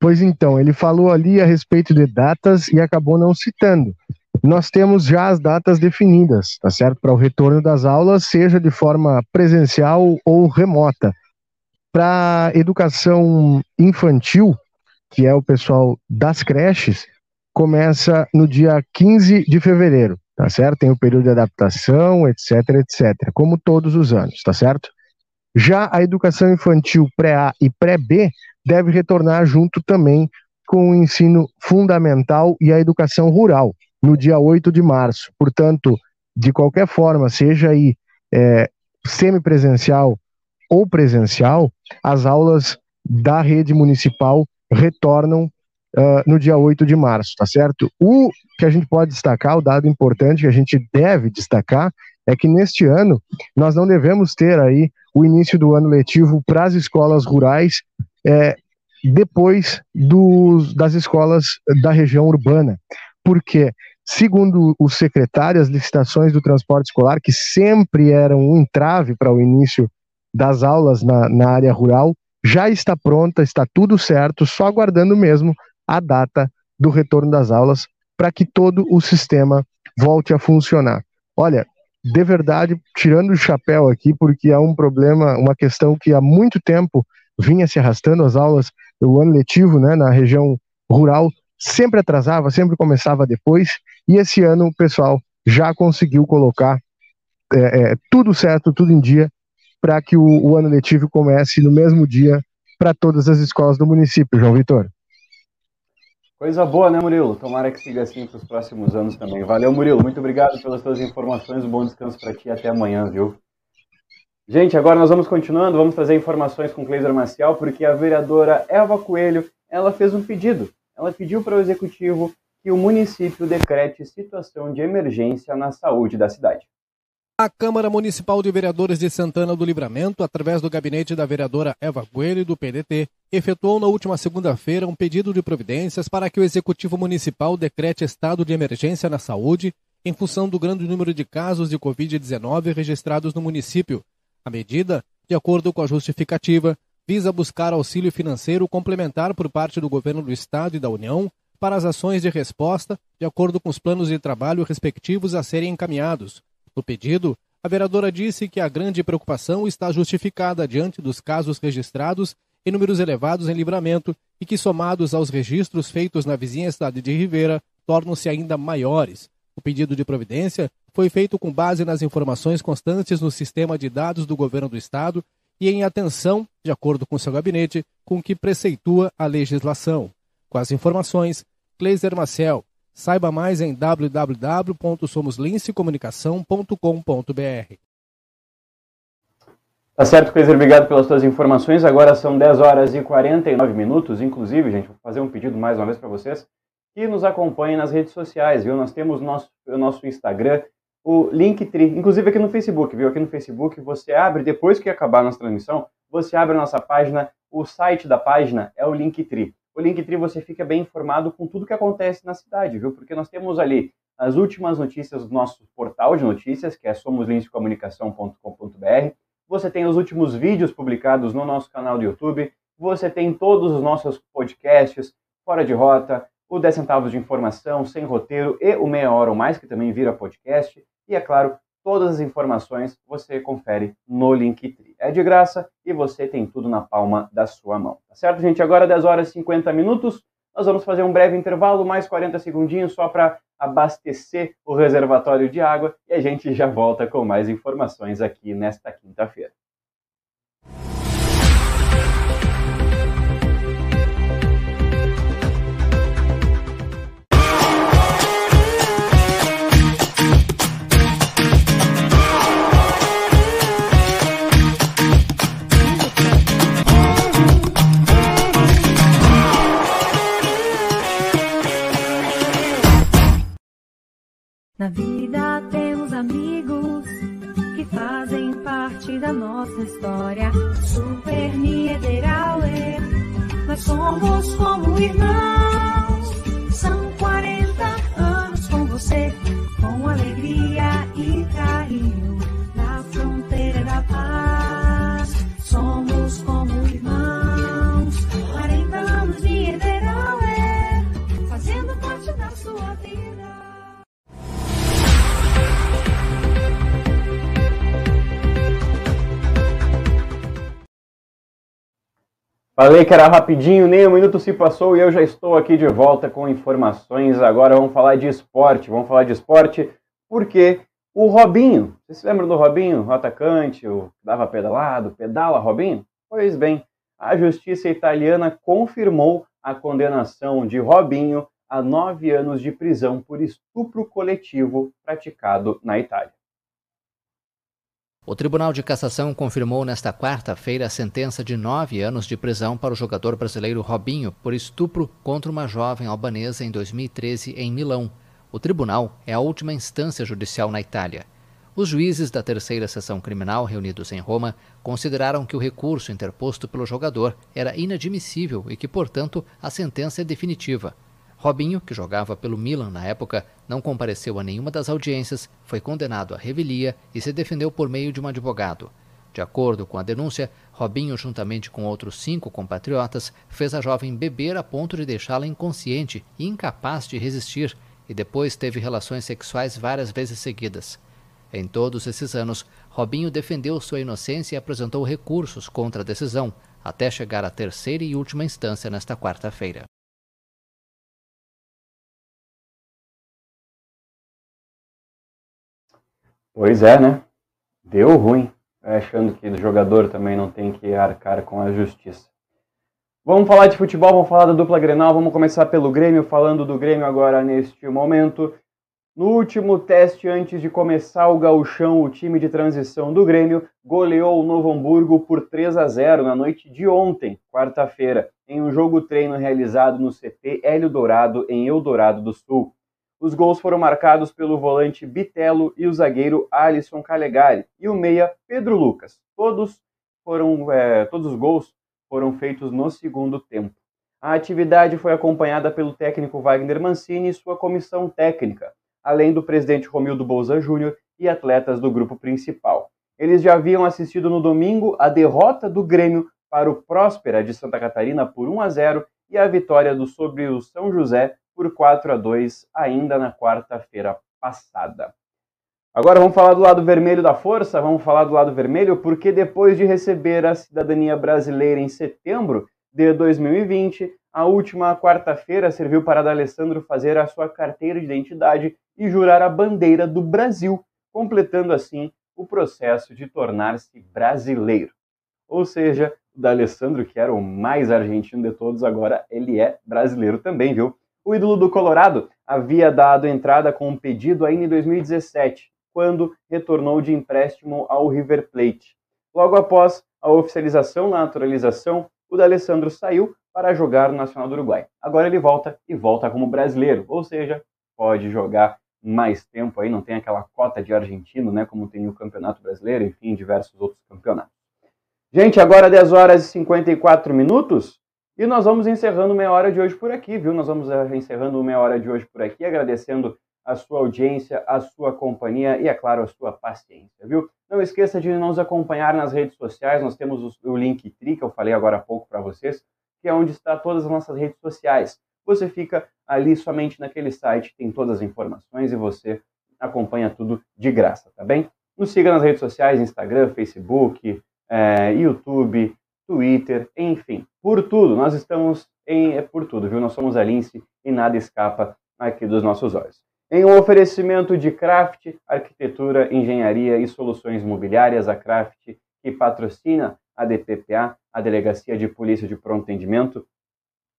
[SPEAKER 2] Pois então, ele falou ali a respeito de datas e acabou não citando nós temos já as datas definidas, tá certo? Para o retorno das aulas, seja de forma presencial ou remota. Para educação infantil, que é o pessoal das creches, começa no dia 15 de fevereiro, tá certo? Tem o período de adaptação, etc, etc, como todos os anos, tá certo? Já a educação infantil pré-A e pré-B deve retornar junto também com o ensino fundamental e a educação rural, no dia 8 de março. Portanto, de qualquer forma, seja aí é, semipresencial ou presencial, as aulas da rede municipal retornam uh, no dia 8 de março, tá certo? O que a gente pode destacar, o dado importante que a gente deve destacar, é que neste ano nós não devemos ter aí o início do ano letivo para as escolas rurais é, depois dos, das escolas da região urbana porque, segundo o secretário, as licitações do transporte escolar, que sempre eram um entrave para o início das aulas na, na área rural, já está pronta, está tudo certo, só aguardando mesmo a data do retorno das aulas para que todo o sistema volte a funcionar. Olha, de verdade, tirando o chapéu aqui, porque é um problema, uma questão que há muito tempo vinha se arrastando as aulas, o ano letivo, né, na região rural, sempre atrasava, sempre começava depois, e esse ano o pessoal já conseguiu colocar é, é, tudo certo, tudo em dia, para que o, o, ano letivo comece no mesmo dia para todas as escolas do município, João Vitor.
[SPEAKER 1] Coisa boa, né, Murilo? Tomara que siga assim para os próximos anos também. Valeu, Murilo. Muito obrigado pelas suas informações. Um bom descanso para ti. Até amanhã, viu? Gente, agora nós vamos continuando. Vamos trazer informações com Cleiser Marcial, porque a vereadora Eva Coelho ela fez um pedido ela pediu para o executivo que o município decrete situação de emergência na saúde da cidade.
[SPEAKER 3] A Câmara Municipal de Vereadores de Santana do Livramento, através do gabinete da vereadora Eva Coelho, do PDT, efetuou na última segunda-feira um pedido de providências para que o Executivo Municipal decrete estado de emergência na saúde em função do grande número de casos de Covid-19 registrados no município. A medida, de acordo com a justificativa, visa buscar auxílio financeiro complementar por parte do governo do Estado e da União para as ações de resposta, de acordo com os planos de trabalho respectivos a serem encaminhados no pedido, a vereadora disse que a grande preocupação está justificada diante dos casos registrados em números elevados em livramento e que, somados aos registros feitos na vizinha cidade de Ribeira, tornam-se ainda maiores. O pedido de providência foi feito com base nas informações constantes no sistema de dados do governo do Estado e em atenção, de acordo com seu gabinete, com o que preceitua a legislação. Com as informações, Cleiser Marcel, Saiba mais em www.somoslincecomunicação.com.br.
[SPEAKER 1] Tá certo, Cleiser, obrigado pelas suas informações. Agora são 10 horas e 49 minutos. Inclusive, gente, vou fazer um pedido mais uma vez para vocês que nos acompanhem nas redes sociais, viu? Nós temos nosso, o nosso Instagram, o Linktree, inclusive aqui no Facebook, viu? Aqui no Facebook você abre, depois que acabar a nossa transmissão, você abre a nossa página, o site da página é o Linktree o Linktree você fica bem informado com tudo que acontece na cidade, viu? Porque nós temos ali as últimas notícias do nosso portal de notícias, que é somoslincecomunicação.com.br. Você tem os últimos vídeos publicados no nosso canal do YouTube. Você tem todos os nossos podcasts, Fora de Rota, o 10 centavos de informação, sem roteiro e o Meia Hora ou Mais, que também vira podcast. E, é claro, todas as informações você confere no Linktree é de graça e você tem tudo na palma da sua mão. Tá certo, gente? Agora 10 horas e 50 minutos. Nós vamos fazer um breve intervalo, mais 40 segundinhos só para abastecer o reservatório de água e a gente já volta com mais informações aqui nesta quinta-feira.
[SPEAKER 10] Na vida temos amigos que fazem parte da nossa história. Super Niederauer, nós somos como irmãos.
[SPEAKER 1] Falei que era rapidinho, nem um minuto se passou e eu já estou aqui de volta com informações. Agora vamos falar de esporte. Vamos falar de esporte porque o Robinho, vocês se lembram do Robinho, o atacante, o dava pedalado, pedala Robinho? Pois bem, a justiça italiana confirmou a condenação de Robinho a nove anos de prisão por estupro coletivo praticado na Itália.
[SPEAKER 4] O Tribunal de Cassação confirmou nesta quarta-feira a sentença de nove anos de prisão para o jogador brasileiro Robinho por estupro contra uma jovem albanesa em 2013 em Milão. O tribunal é a última instância judicial na Itália. Os juízes da terceira sessão criminal reunidos em Roma consideraram que o recurso interposto pelo jogador era inadmissível e que, portanto, a sentença é definitiva. Robinho, que jogava pelo Milan na época, não compareceu a nenhuma das audiências, foi condenado à revelia e se defendeu por meio de um advogado. De acordo com a denúncia, Robinho, juntamente com outros cinco compatriotas, fez a jovem beber a ponto de deixá-la inconsciente e incapaz de resistir, e depois teve relações sexuais várias vezes seguidas. Em todos esses anos, Robinho defendeu sua inocência e apresentou recursos contra a decisão, até chegar à terceira e última instância nesta quarta-feira.
[SPEAKER 1] Pois é, né? Deu ruim, achando que o jogador também não tem que arcar com a justiça. Vamos falar de futebol, vamos falar da dupla Grenal, vamos começar pelo Grêmio, falando do Grêmio agora neste momento. No último teste antes de começar o gauchão, o time de transição do Grêmio goleou o Novo Hamburgo por 3 a 0 na noite de ontem, quarta-feira, em um jogo treino realizado no CT Hélio Dourado, em Eldorado do Sul. Os gols foram marcados pelo volante Bitelo e o zagueiro Alisson Calegari e o meia Pedro Lucas. Todos foram, é, todos os gols foram feitos no segundo tempo. A atividade foi acompanhada pelo técnico Wagner Mancini e sua comissão técnica, além do presidente Romildo Bolza Júnior e atletas do grupo principal. Eles já haviam assistido no domingo a derrota do Grêmio para o Próspera de Santa Catarina por 1 a 0 e a vitória do sobre o São José por 4 a 2 ainda na quarta-feira passada. Agora vamos falar do lado vermelho da força, vamos falar do lado vermelho porque depois de receber a cidadania brasileira em setembro, de 2020, a última quarta-feira serviu para D'Alessandro fazer a sua carteira de identidade e jurar a bandeira do Brasil, completando assim o processo de tornar-se brasileiro. Ou seja, o D'Alessandro, que era o mais argentino de todos, agora ele é brasileiro também, viu? O ídolo do Colorado havia dado entrada com um pedido ainda em 2017, quando retornou de empréstimo ao River Plate. Logo após a oficialização na naturalização, o D'Alessandro saiu para jogar no Nacional do Uruguai. Agora ele volta e volta como brasileiro, ou seja, pode jogar mais tempo aí, não tem aquela cota de argentino, né, como tem o Campeonato Brasileiro, enfim, diversos outros campeonatos. Gente, agora 10 horas e 54 minutos e nós vamos encerrando meia hora de hoje por aqui, viu? Nós vamos eh, encerrando meia hora de hoje por aqui, agradecendo a sua audiência, a sua companhia e, é claro, a sua paciência, viu? Não esqueça de nos acompanhar nas redes sociais, nós temos o link Tri, que eu falei agora há pouco para vocês, que é onde está todas as nossas redes sociais. Você fica ali somente naquele site, tem todas as informações e você acompanha tudo de graça, tá bem? Nos siga nas redes sociais, Instagram, Facebook, é, YouTube, Twitter, enfim, por tudo. Nós estamos em é por tudo, viu? Nós somos a Lince e nada escapa aqui dos nossos olhos. Em um oferecimento de Craft, Arquitetura, Engenharia e Soluções Imobiliárias, a Craft, que patrocina a DPPA, a Delegacia de Polícia de Pronto Atendimento,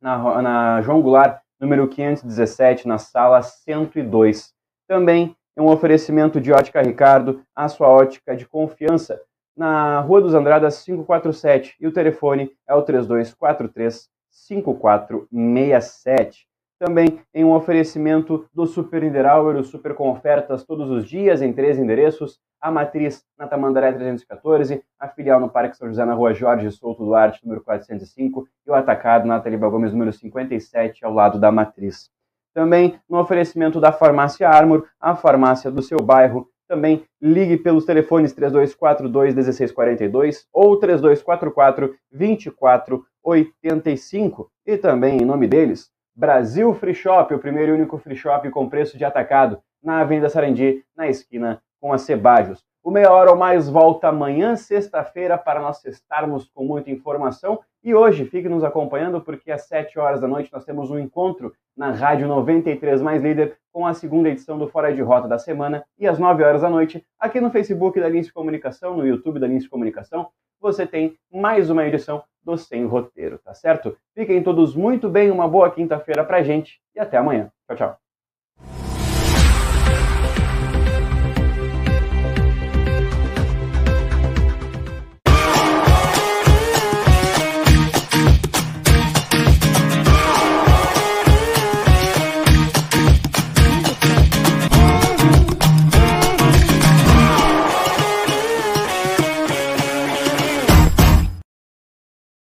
[SPEAKER 1] na, na João Goulart, número 517, na sala 102. Também em um oferecimento de Ótica Ricardo, a sua ótica de confiança, na Rua dos Andradas 547, e o telefone é o 3243 5467 também em um oferecimento do Super Niederauer, o Super com ofertas todos os dias em três endereços, a matriz na Tamandaré 314, a filial no Parque São José na Rua Jorge Souto Duarte, número 405, e o atacado na Taliba Gomes, número 57, ao lado da matriz. Também no oferecimento da Farmácia Armor, a farmácia do seu bairro, também ligue pelos telefones 3242 1642 ou 3244 2485 e também em nome deles Brasil Free Shop, o primeiro e único free shop com preço de atacado, na Avenida Sarandi, na esquina com a Cebajos. O Meia Hora ou Mais volta amanhã, sexta-feira, para nós estarmos com muita informação. E hoje, fique nos acompanhando, porque às 7 horas da noite nós temos um encontro na Rádio 93 Mais Líder com a segunda edição do Fora de Rota da semana. E às 9 horas da noite, aqui no Facebook da Lince Comunicação, no YouTube da Lince Comunicação, você tem mais uma edição do Sem Roteiro, tá certo? Fiquem todos muito bem, uma boa quinta-feira pra gente e até amanhã. Tchau, tchau.